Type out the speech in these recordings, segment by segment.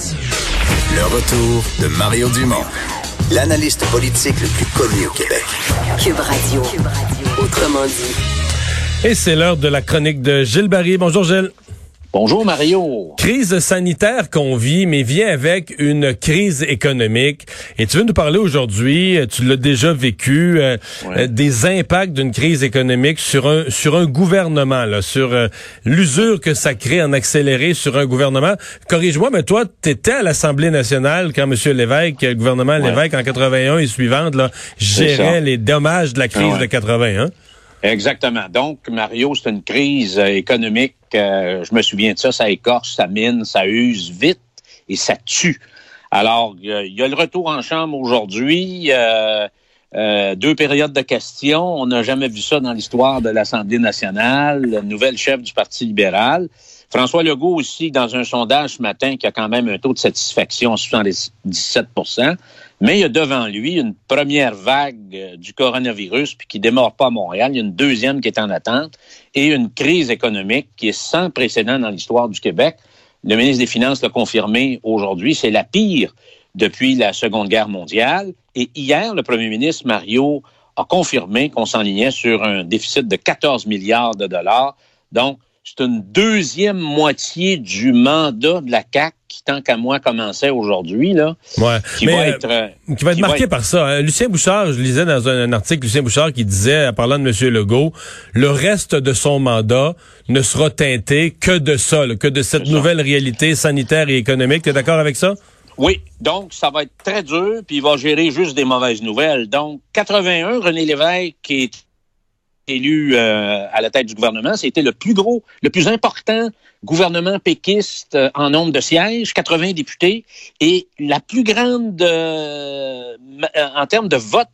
Le retour de Mario Dumont, l'analyste politique le plus connu au Québec. Cube Radio. Autrement dit. Et c'est l'heure de la chronique de Gilles Barry. Bonjour Gilles. Bonjour Mario. Crise sanitaire qu'on vit, mais vient avec une crise économique. Et tu veux nous parler aujourd'hui, tu l'as déjà vécu, euh, euh, des impacts d'une crise économique sur un sur un gouvernement, là, sur euh, l'usure que ça crée en accéléré sur un gouvernement. Corrige-moi, mais toi, tu étais à l'Assemblée nationale quand M. Lévesque, le gouvernement Lévesque en 81 et suivante, là, gérait les dommages de la crise de 81. Exactement. Donc, Mario, c'est une crise euh, économique. Euh, je me souviens de ça, ça écorche, ça mine, ça use vite et ça tue. Alors, il y a le retour en chambre aujourd'hui. Euh, deux périodes de questions. On n'a jamais vu ça dans l'histoire de l'Assemblée nationale. nouvelle chef du Parti libéral. François Legault aussi, dans un sondage ce matin, qui a quand même un taux de satisfaction à 77 mais il y a devant lui une première vague euh, du coronavirus puis qui démarre pas à Montréal. Il y a une deuxième qui est en attente et une crise économique qui est sans précédent dans l'histoire du Québec. Le ministre des Finances l'a confirmé aujourd'hui. C'est la pire depuis la Seconde Guerre mondiale. Et hier, le premier ministre Mario a confirmé qu'on s'enlignait sur un déficit de 14 milliards de dollars. Donc, c'est une deuxième moitié du mandat de la CAC qui, tant qu'à moi, commençait aujourd'hui, là. Ouais. Qui, va être, euh, qui va être marqué par ça. Hein. Lucien Bouchard, je lisais dans un, article, Lucien Bouchard qui disait, en parlant de M. Legault, le reste de son mandat ne sera teinté que de ça, que de cette nouvelle réalité sanitaire et économique. Tu es d'accord avec ça? Oui, donc ça va être très dur, puis il va gérer juste des mauvaises nouvelles. Donc, 81, René Lévesque est élu euh, à la tête du gouvernement, c'était le plus gros, le plus important gouvernement péquiste euh, en nombre de sièges, 80 députés, et la plus grande euh, en termes de vote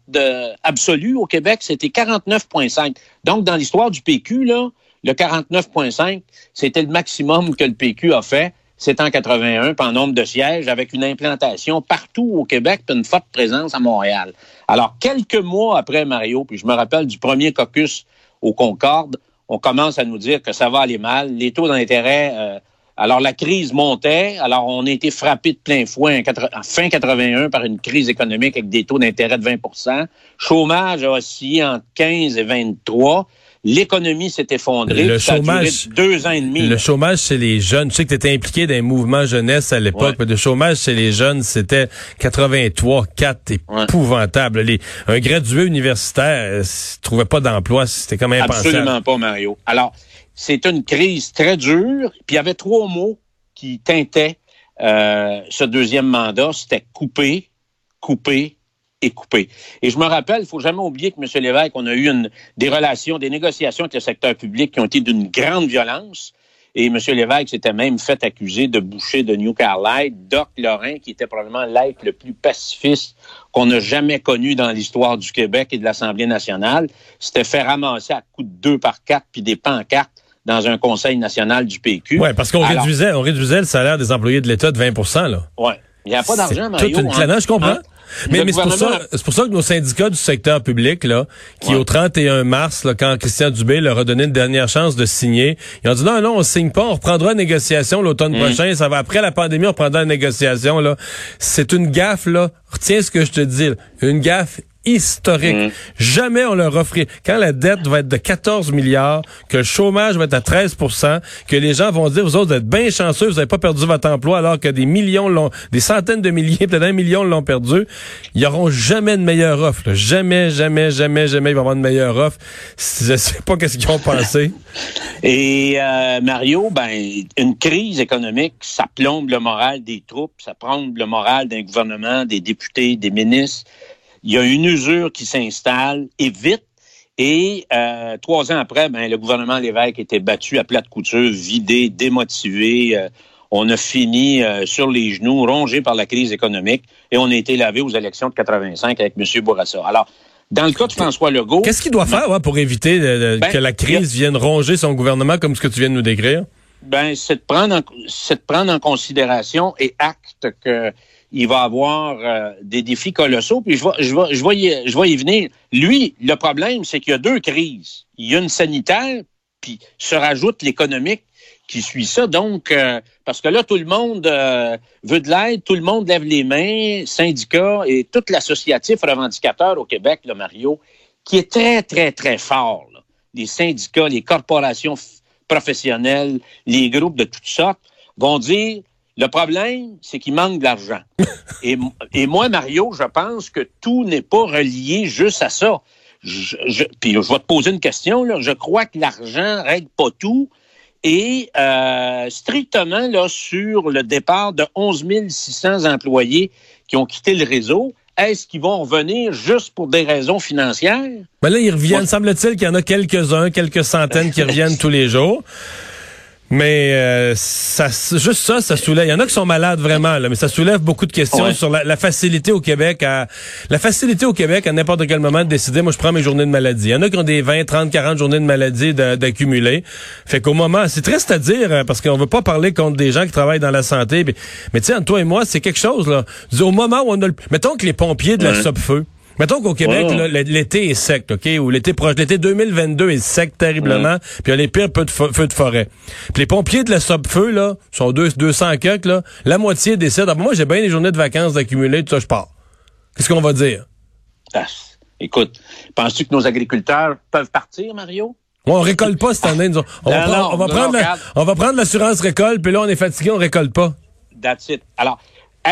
absolu au Québec, c'était 49,5. Donc, dans l'histoire du PQ, là, le 49,5, c'était le maximum que le PQ a fait. C'est en 81, en nombre de sièges, avec une implantation partout au Québec, puis une forte présence à Montréal. Alors, quelques mois après Mario, puis je me rappelle du premier caucus au Concorde, on commence à nous dire que ça va aller mal. Les taux d'intérêt, euh, alors la crise montait, alors on a été frappé de plein fouet en, fin 81 par une crise économique avec des taux d'intérêt de 20% Chômage a oscillé entre 15 et 23 l'économie s'est effondrée. Le chômage, deux ans et demi. Le chômage chez les jeunes. Tu sais que tu étais impliqué dans un mouvement jeunesse à l'époque, le chômage chez les jeunes, c'était 83, 4, épouvantable. Les, un gradué universitaire ne euh, trouvait pas d'emploi, c'était quand même impensable. Absolument pas, Mario. Alors, c'est une crise très dure, puis il y avait trois mots qui teintaient euh, ce deuxième mandat, c'était couper, couper et coupé. Et je me rappelle, il faut jamais oublier que M. Lévesque, on a eu une, des relations, des négociations avec le secteur public qui ont été d'une grande violence. Et M. Lévesque s'était même fait accuser de boucher de New Carlisle. Doc Lorrain, qui était probablement l'être le plus pacifiste qu'on a jamais connu dans l'histoire du Québec et de l'Assemblée nationale, s'était fait ramasser à coups de deux par quatre puis des pancartes dans un conseil national du PQ. Oui, parce qu'on réduisait, on réduisait le salaire des employés de l'État de 20 là. Oui. Il n'y a pas d'argent, Mario. Toute une hein? je comprends. Hein? Mais, mais c'est pour ça, pour ça que nos syndicats du secteur public, là, qui au 31 mars, là, quand Christian Dubé leur a donné une dernière chance de signer, ils ont dit non, non, on signe pas, on reprendra une négociation l'automne mmh. prochain, ça va après la pandémie, on reprendra une négociation, là. C'est une gaffe, là. Retiens ce que je te dis, une gaffe historique. Mm. Jamais on leur offrit, quand la dette va être de 14 milliards, que le chômage va être à 13% que les gens vont dire, vous autres, vous êtes bien chanceux, vous n'avez pas perdu votre emploi alors que des millions l'ont, des centaines de milliers, peut-être un million l'ont perdu. Ils n'auront jamais de meilleure offre. Jamais, jamais, jamais, jamais ils vont avoir de meilleure offre. Je sais pas qu'est-ce qu'ils ont pensé. Et euh, Mario, ben, une crise économique, ça plombe le moral des troupes, ça plombe le moral d'un gouvernement, des députés, des ministres il y a une usure qui s'installe et vite. Et euh, trois ans après, ben, le gouvernement Lévesque était battu à plate couture, vidé, démotivé. Euh, on a fini euh, sur les genoux, rongé par la crise économique, et on a été lavé aux élections de 85 avec M. Bourassa. Alors, dans le cas de François Legault... Qu'est-ce qu'il doit faire pour éviter ben, que la crise vienne ronger son gouvernement comme ce que tu viens de nous décrire? Ben, c'est de prendre c'est de prendre en considération et acte que il va avoir euh, des défis colossaux. Puis je vais, je, vais, je, vais y, venir. Lui, le problème, c'est qu'il y a deux crises. Il y a une sanitaire, puis se rajoute l'économique qui suit ça. Donc, euh, parce que là, tout le monde euh, veut de l'aide, tout le monde lève les mains, syndicats et tout l'associatif revendicateur au Québec, le Mario, qui est très, très, très fort. Les syndicats, les corporations professionnelles, les groupes de toutes sortes vont dire le problème, c'est qu'il manque de l'argent. et, et moi, Mario, je pense que tout n'est pas relié juste à ça. Je, je, puis je vais te poser une question. Là. Je crois que l'argent règle pas tout. Et euh, strictement là, sur le départ de 11 600 employés qui ont quitté le réseau, est-ce qu'ils vont revenir juste pour des raisons financières? Ben là, ils reviennent. Semble-t-il qu'il y en a quelques-uns, quelques centaines qui reviennent tous les jours. Mais euh, ça, juste ça, ça soulève. Il y en a qui sont malades vraiment, là, mais ça soulève beaucoup de questions sur la, facilité au Québec à la facilité au Québec à n'importe quel moment de décider. Moi, je prends mes journées de maladie. Il y en a qui ont des 20, 30, 40 journées de maladie d'accumuler. Fait qu'au moment, c'est triste à dire hein, parce qu'on veut pas parler contre des gens qui travaillent dans la santé. Mais, mais tu sais, toi et moi, c'est quelque chose là. Au moment où on a, le, mettons que les pompiers de la SOP-feu Mettons qu'au Québec, l'été est sec, OK? Ou l'été proche, l'été 2022 est sec terriblement, puis il y a les pires feux de, feu de forêt. Puis les pompiers de la Sub-Feu, là, sont deux, 200 quelques, là, la moitié décède. Ah, moi, j'ai bien des journées de vacances d'accumuler, tout ça, je pars. Qu'est-ce qu'on va dire? Ah, écoute, penses-tu que nos agriculteurs peuvent partir, Mario? on récolte pas cette année. On, va, on va prendre on va prendre l'assurance récolte, puis là, on est fatigué, on récolte pas. That's it. Alors,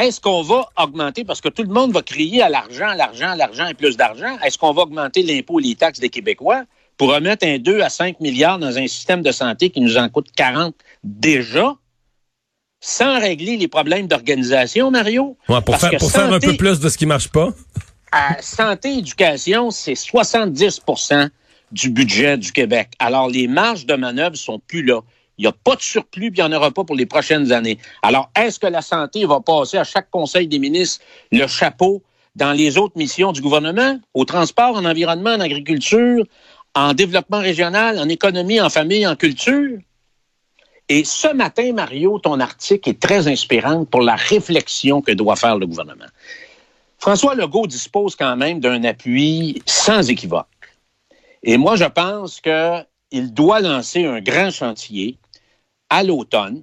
est-ce qu'on va augmenter, parce que tout le monde va crier à l'argent, l'argent, l'argent et plus d'argent, est-ce qu'on va augmenter l'impôt et les taxes des Québécois pour remettre un 2 à 5 milliards dans un système de santé qui nous en coûte 40 déjà, sans régler les problèmes d'organisation, Mario? pour faire, pour faire un peu plus de ce qui marche pas. À santé éducation, c'est 70% du budget du Québec. Alors, les marges de manœuvre sont plus là. Il n'y a pas de surplus, puis il n'y en aura pas pour les prochaines années. Alors, est-ce que la santé va passer à chaque Conseil des ministres le chapeau dans les autres missions du gouvernement, au transport, en environnement, en agriculture, en développement régional, en économie, en famille, en culture? Et ce matin, Mario, ton article est très inspirant pour la réflexion que doit faire le gouvernement. François Legault dispose quand même d'un appui sans équivoque. Et moi, je pense qu'il doit lancer un grand chantier à l'automne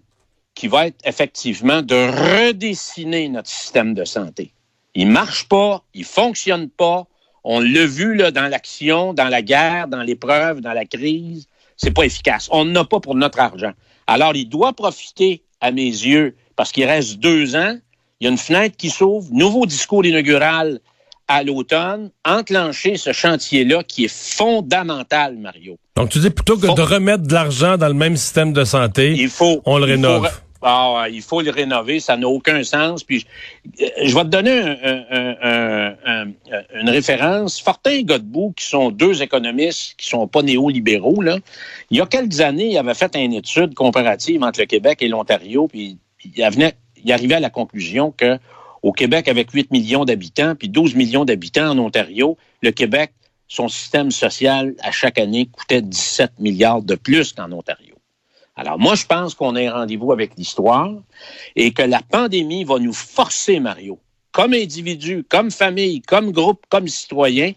qui va être effectivement de redessiner notre système de santé. Il marche pas, il fonctionne pas. On l'a vu dans l'action, dans la guerre, dans l'épreuve, dans la crise. C'est pas efficace. On n'a pas pour notre argent. Alors, il doit profiter, à mes yeux, parce qu'il reste deux ans. Il y a une fenêtre qui s'ouvre. Nouveau discours inaugural à l'automne, enclencher ce chantier-là qui est fondamental, Mario. Donc, tu dis plutôt que de remettre de l'argent dans le même système de santé, il faut, on le rénove. ah, il faut le rénover, ça n'a aucun sens. Puis, je, euh, vais te donner une référence. Fortin et Godbout, qui sont deux économistes qui sont pas néolibéraux, là, il y a quelques années, il avait fait une étude comparative entre le Québec et l'Ontario, puis il, il arrivait à la conclusion que au Québec, avec 8 millions d'habitants, puis 12 millions d'habitants en Ontario, le Québec, son système social, à chaque année, coûtait 17 milliards de plus qu'en Ontario. Alors, moi, je pense qu'on a un rendez-vous avec l'histoire et que la pandémie va nous forcer, Mario, comme individu, comme famille, comme groupe, comme citoyen,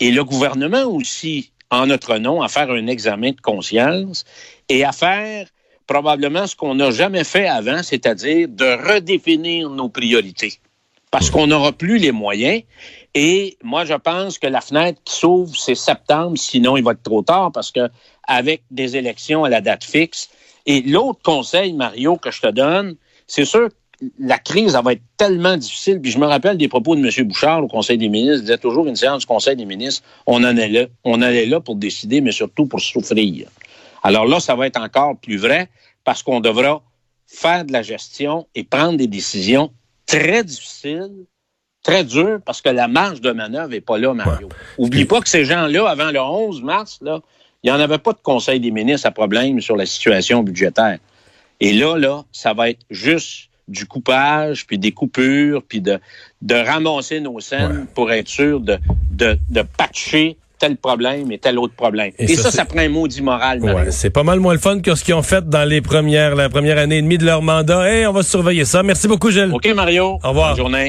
et le gouvernement aussi, en notre nom, à faire un examen de conscience et à faire probablement ce qu'on n'a jamais fait avant, c'est-à-dire de redéfinir nos priorités parce qu'on n'aura plus les moyens. Et moi, je pense que la fenêtre qui s'ouvre, c'est septembre, sinon il va être trop tard parce que avec des élections à la date fixe. Et l'autre conseil, Mario, que je te donne, c'est sûr que la crise, ça va être tellement difficile. Puis je me rappelle des propos de M. Bouchard au Conseil des ministres. Il disait toujours une séance du Conseil des ministres, on en est là. On allait là pour décider, mais surtout pour souffrir. Alors là, ça va être encore plus vrai parce qu'on devra faire de la gestion et prendre des décisions très difficile, très dur, parce que la marge de manœuvre n'est pas là, Mario. Oublie pas que ces gens-là, avant le 11 mars, là, il n'y en avait pas de conseil des ministres à problème sur la situation budgétaire. Et là, là, ça va être juste du coupage, puis des coupures, puis de, de ramasser nos scènes pour être sûr de, de, de patcher tel problème et tel autre problème. Et, ça, ça, prend un maudit moral. Ouais, c'est pas mal moins le fun que ce qu'ils ont fait dans les premières, la première année et demie de leur mandat. Et on va surveiller ça. Merci beaucoup, Gilles. OK, Mario. Au revoir. Bonne journée.